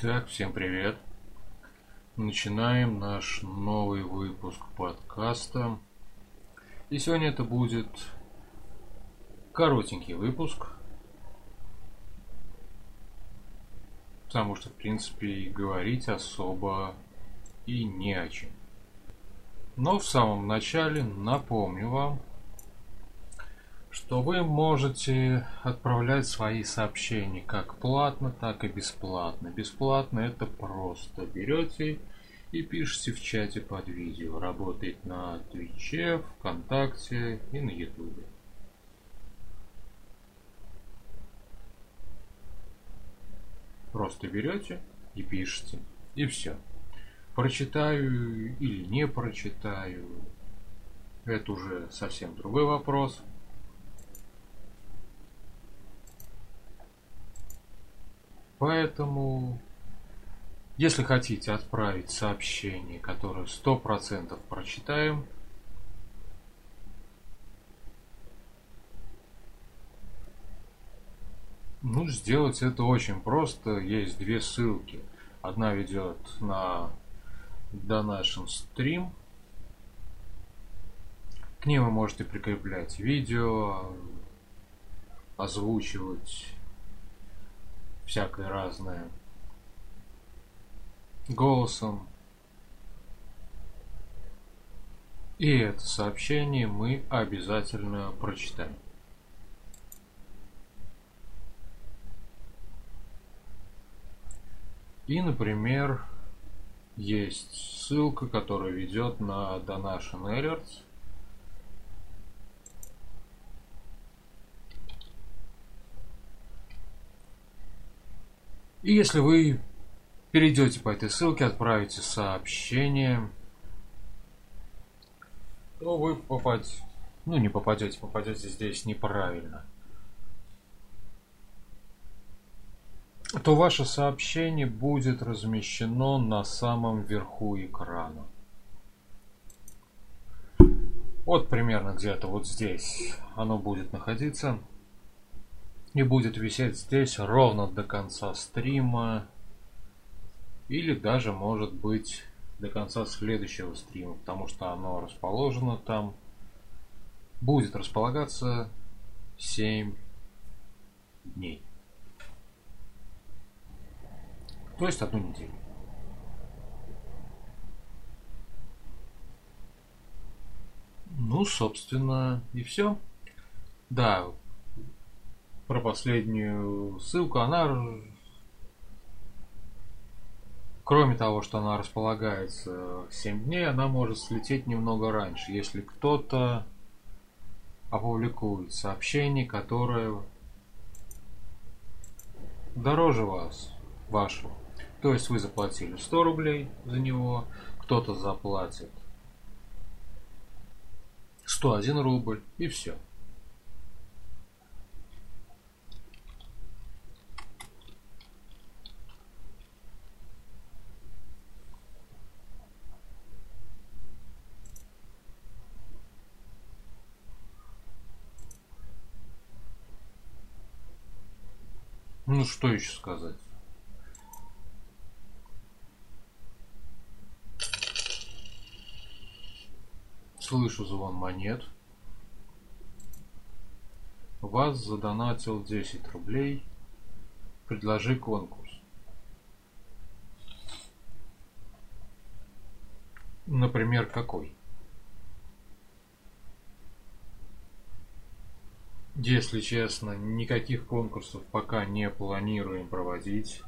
Так, всем привет. Начинаем наш новый выпуск подкаста. И сегодня это будет коротенький выпуск. Потому что, в принципе, говорить особо и не о чем. Но в самом начале напомню вам, что вы можете отправлять свои сообщения как платно, так и бесплатно. Бесплатно это просто берете и пишите в чате под видео. Работает на Твиче, ВКонтакте и на Ютубе. Просто берете и пишете. И все. Прочитаю или не прочитаю. Это уже совсем другой вопрос. Поэтому, если хотите отправить сообщение, которое сто процентов прочитаем, ну, сделать это очень просто. Есть две ссылки. Одна ведет на Donation Stream. К ним вы можете прикреплять видео, озвучивать всякое разное голосом. И это сообщение мы обязательно прочитаем. И, например, есть ссылка, которая ведет на Donation Alerts. И если вы перейдете по этой ссылке, отправите сообщение, то вы попадете, ну не попадете, попадете здесь неправильно. то ваше сообщение будет размещено на самом верху экрана. Вот примерно где-то вот здесь оно будет находиться и будет висеть здесь ровно до конца стрима или даже может быть до конца следующего стрима, потому что оно расположено там, будет располагаться 7 дней. То есть одну неделю. Ну, собственно, и все. Да, про последнюю ссылку, она, кроме того, что она располагается 7 дней, она может слететь немного раньше, если кто-то опубликует сообщение, которое дороже вас, вашего. То есть вы заплатили 100 рублей за него, кто-то заплатит 101 рубль и все. Ну, что еще сказать? Слышу звон монет. Вас задонатил 10 рублей. Предложи конкурс. Например, какой? Если честно, никаких конкурсов пока не планируем проводить.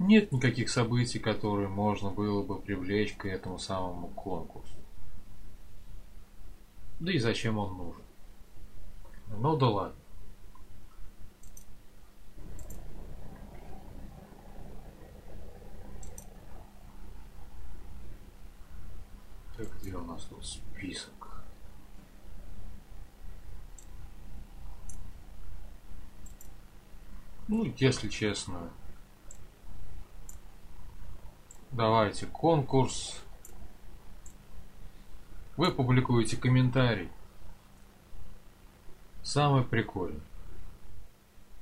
Нет никаких событий, которые можно было бы привлечь к этому самому конкурсу. Да и зачем он нужен? Ну да ладно. Так, где у нас тут список? Ну, если честно, давайте конкурс. Вы публикуете комментарий. Самый прикольный.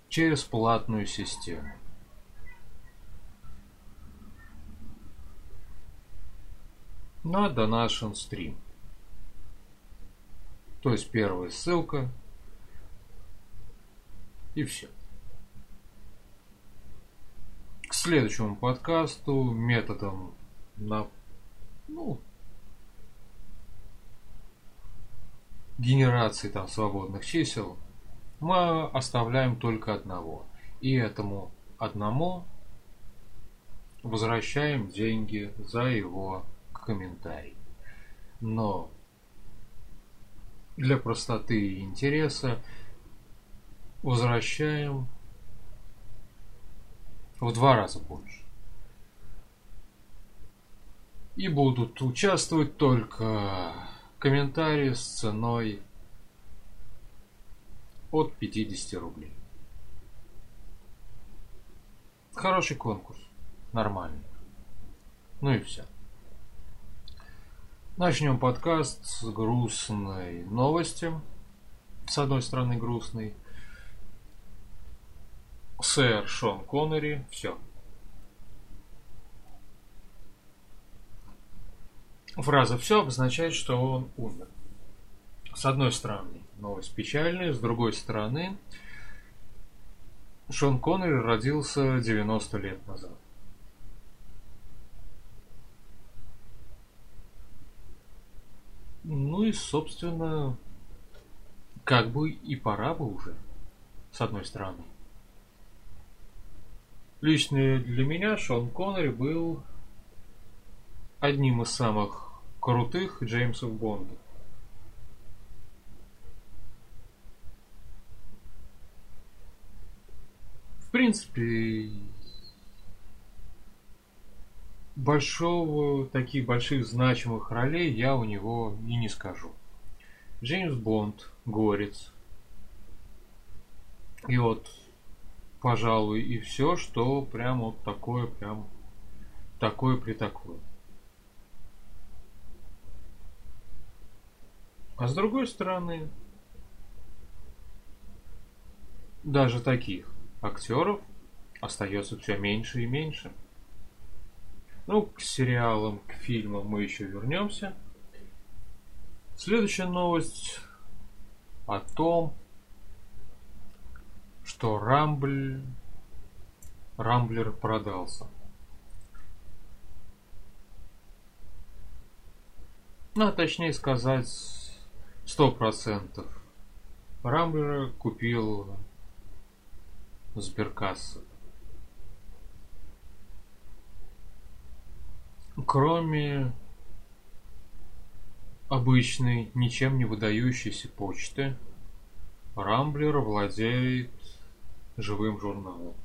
через платную систему. На Donation Stream. То есть первая ссылка и все. К следующему подкасту методом на ну, генерации там свободных чисел мы оставляем только одного. И этому одному возвращаем деньги за его комментарий. Но для простоты и интереса возвращаем в два раза больше. И будут участвовать только комментарии с ценой от 50 рублей. Хороший конкурс. Нормальный. Ну и все. Начнем подкаст с грустной новости. С одной стороны грустный. Сэр Шон Коннери. Все. Фраза «все» обозначает, что он умер. С одной стороны, новость печальная, с другой стороны, Шон Коннери родился 90 лет назад. Ну и, собственно, как бы и пора бы уже, с одной стороны. Лично для меня Шон Коннери был одним из самых крутых Джеймсов Бондов. В принципе, большого, таких больших значимых ролей я у него и не скажу. Джеймс Бонд, Горец. И вот, пожалуй, и все, что прям вот такое, прям такое при такое. А с другой стороны, даже таких актеров остается все меньше и меньше. Ну, к сериалам, к фильмам мы еще вернемся. Следующая новость о том, что Рамбль, Рамблер продался. Ну, а точнее сказать, сто процентов. Рамблера купил Сберкасса. Кроме обычной, ничем не выдающейся почты, Рамблер владеет живым журналом.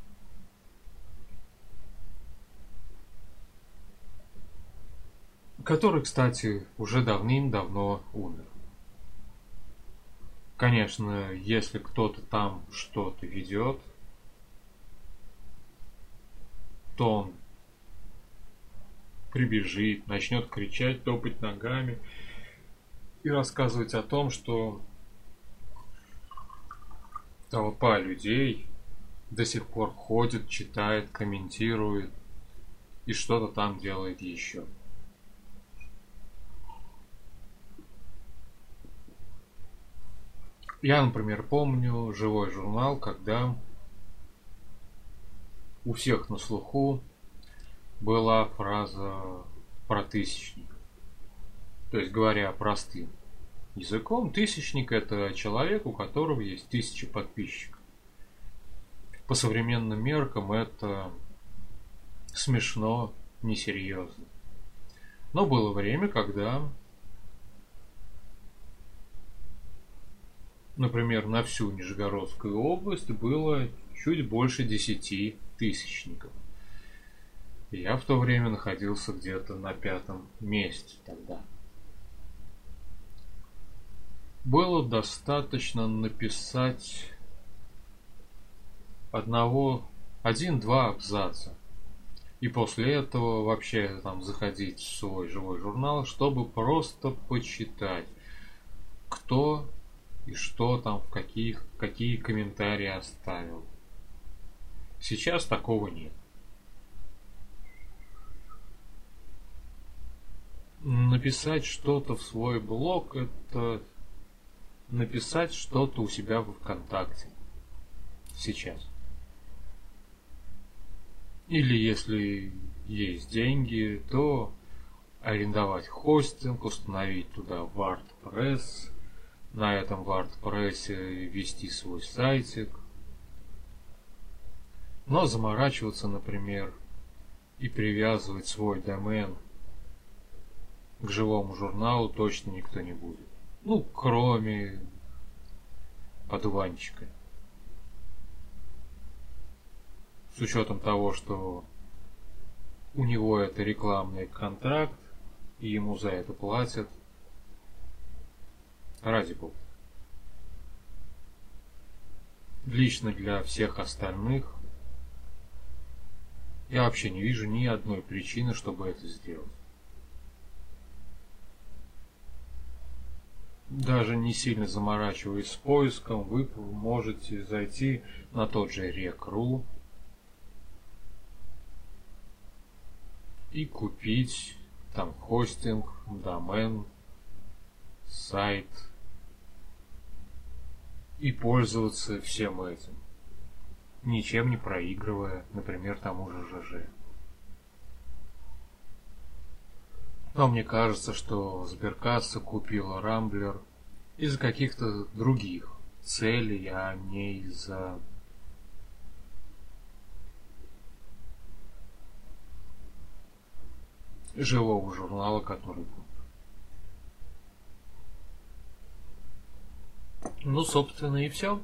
Который, кстати, уже давным-давно умер. Конечно, если кто-то там что-то ведет, то он прибежит, начнет кричать, топать ногами и рассказывать о том, что толпа людей до сих пор ходит, читает, комментирует и что-то там делает еще. Я, например, помню живой журнал, когда у всех на слуху была фраза про тысячник. То есть, говоря простым языком, тысячник это человек, у которого есть тысяча подписчиков. По современным меркам это смешно, несерьезно. Но было время, когда, например, на всю Нижегородскую область было чуть больше десяти тысячников. Я в то время находился где-то на пятом месте тогда. Было достаточно написать одного, один-два абзаца. И после этого вообще там заходить в свой живой журнал, чтобы просто почитать, кто и что там, в каких, какие комментарии оставил. Сейчас такого нет. Написать что-то в свой блог – это написать что-то у себя в ВКонтакте. Сейчас. Или если есть деньги, то арендовать хостинг, установить туда WordPress, на этом WordPress вести свой сайтик. Но заморачиваться, например, и привязывать свой домен к живому журналу точно никто не будет. Ну, кроме подуванчика. С учетом того, что у него это рекламный контракт, и ему за это платят. Ради бога. Лично для всех остальных я вообще не вижу ни одной причины, чтобы это сделать. Даже не сильно заморачиваясь с поиском, вы можете зайти на тот же Rec.ru и купить там хостинг, домен, сайт и пользоваться всем этим, ничем не проигрывая, например, тому же ЖЖ. Но мне кажется, что Сберкасса купила Рамблер из-за каких-то других целей, а не из-за живого журнала, который был. Ну, собственно, и все.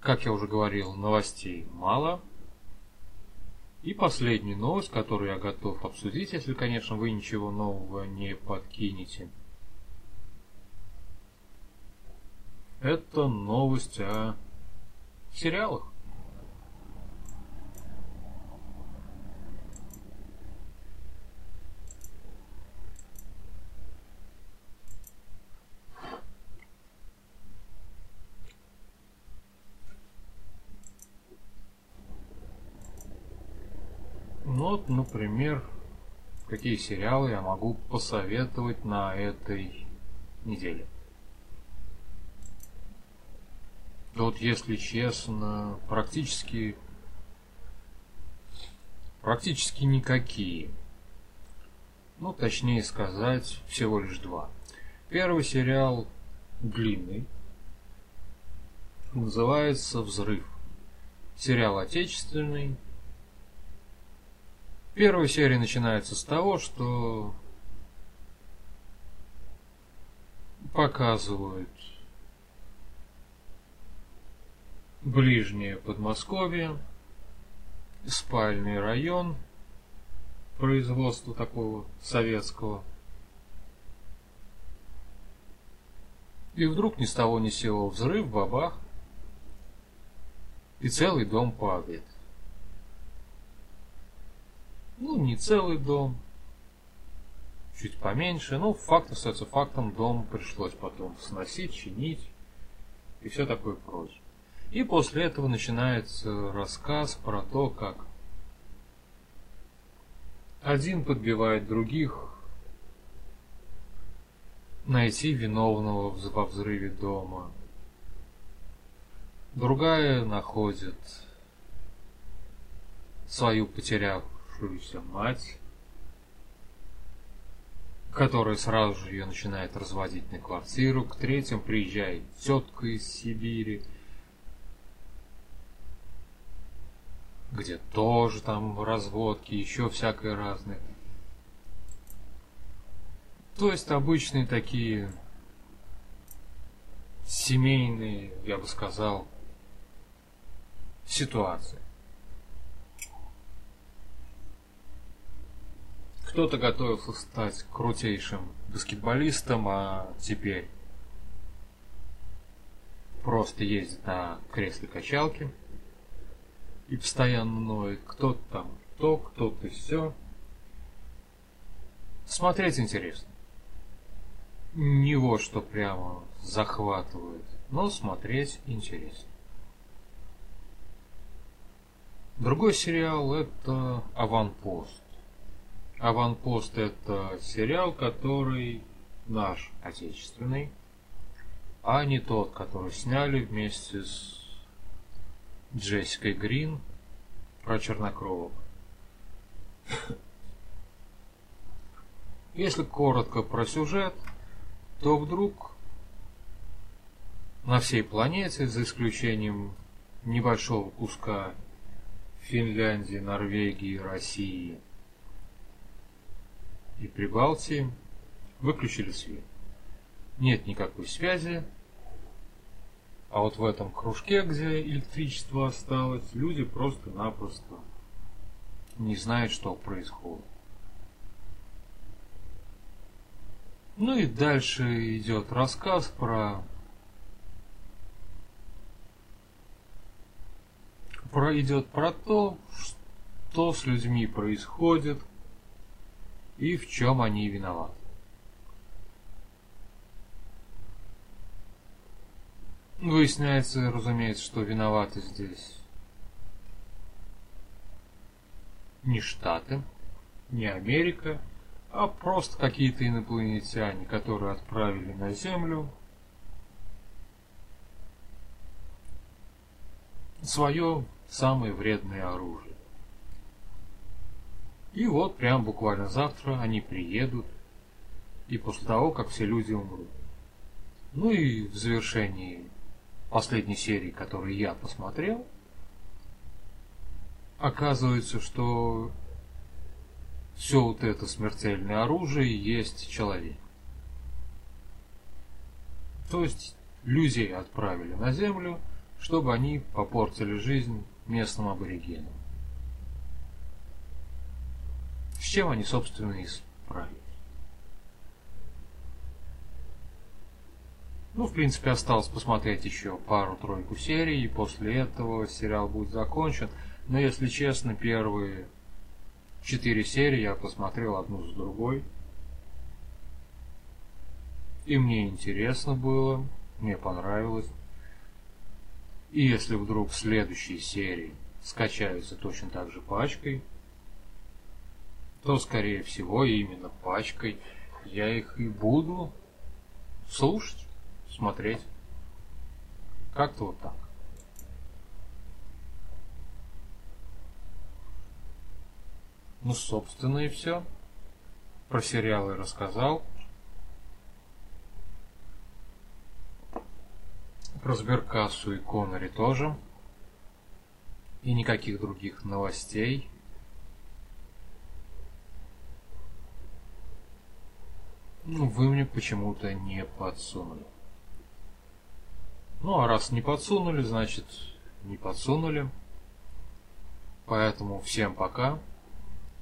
Как я уже говорил, новостей мало. И последняя новость, которую я готов обсудить, если, конечно, вы ничего нового не подкинете. Это новость о сериалах. Ну вот, например, какие сериалы я могу посоветовать на этой неделе. Вот, если честно, практически практически никакие. Ну, точнее сказать, всего лишь два. Первый сериал длинный. Называется «Взрыв». Сериал отечественный, Первая серия начинается с того, что показывают ближнее Подмосковье, спальный район производства такого советского. И вдруг ни с того ни с сего взрыв, бабах, и целый дом падает. Ну, не целый дом, чуть поменьше, но факт остается фактом, дом пришлось потом сносить, чинить и все такое прочее. И после этого начинается рассказ про то, как один подбивает других найти виновного во взрыве дома. Другая находит свою потерявшую оставшуюся мать, которая сразу же ее начинает разводить на квартиру. К третьим приезжает тетка из Сибири, где тоже там разводки, еще всякое разное. То есть обычные такие семейные, я бы сказал, ситуации. Кто-то готовился стать крутейшим баскетболистом, а теперь просто ездит на кресле качалки и постоянно ноет. Кто-то там то, кто-то все. Смотреть интересно. Не вот что прямо захватывает, но смотреть интересно. Другой сериал это «Аванпост». «Аванпост» это сериал, который наш, отечественный, а не тот, который сняли вместе с Джессикой Грин про чернокровок. Если коротко про сюжет, то вдруг на всей планете, за исключением небольшого куска Финляндии, Норвегии, России и Прибалтии, выключили свет. Нет никакой связи, а вот в этом кружке, где электричество осталось, люди просто-напросто не знают, что происходит. Ну и дальше идет рассказ про про идет про то, что с людьми происходит и в чем они виноваты. Выясняется, разумеется, что виноваты здесь не Штаты, не Америка, а просто какие-то инопланетяне, которые отправили на Землю свое самое вредное оружие. И вот прям буквально завтра они приедут, и после того, как все люди умрут. Ну и в завершении последней серии, которую я посмотрел, оказывается, что все вот это смертельное оружие есть человек. То есть людей отправили на землю, чтобы они попортили жизнь местным аборигенам. С чем они, собственно, и. Ну, в принципе, осталось посмотреть еще пару-тройку серий, и после этого сериал будет закончен. Но, если честно, первые четыре серии я посмотрел одну за другой. И мне интересно было, мне понравилось. И если вдруг следующие серии скачаются точно так же пачкой, то, скорее всего, именно пачкой я их и буду слушать, смотреть. Как-то вот так. Ну, собственно, и все. Про сериалы рассказал. Про Сберкассу и Коннери тоже. И никаких других новостей. Ну, вы мне почему-то не подсунули. Ну, а раз не подсунули, значит, не подсунули. Поэтому всем пока.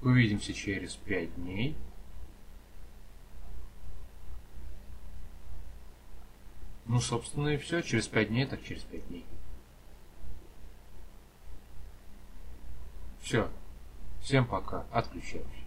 Увидимся через пять дней. Ну, собственно, и все. Через пять дней, так через пять дней. Все. Всем пока. Отключаюсь.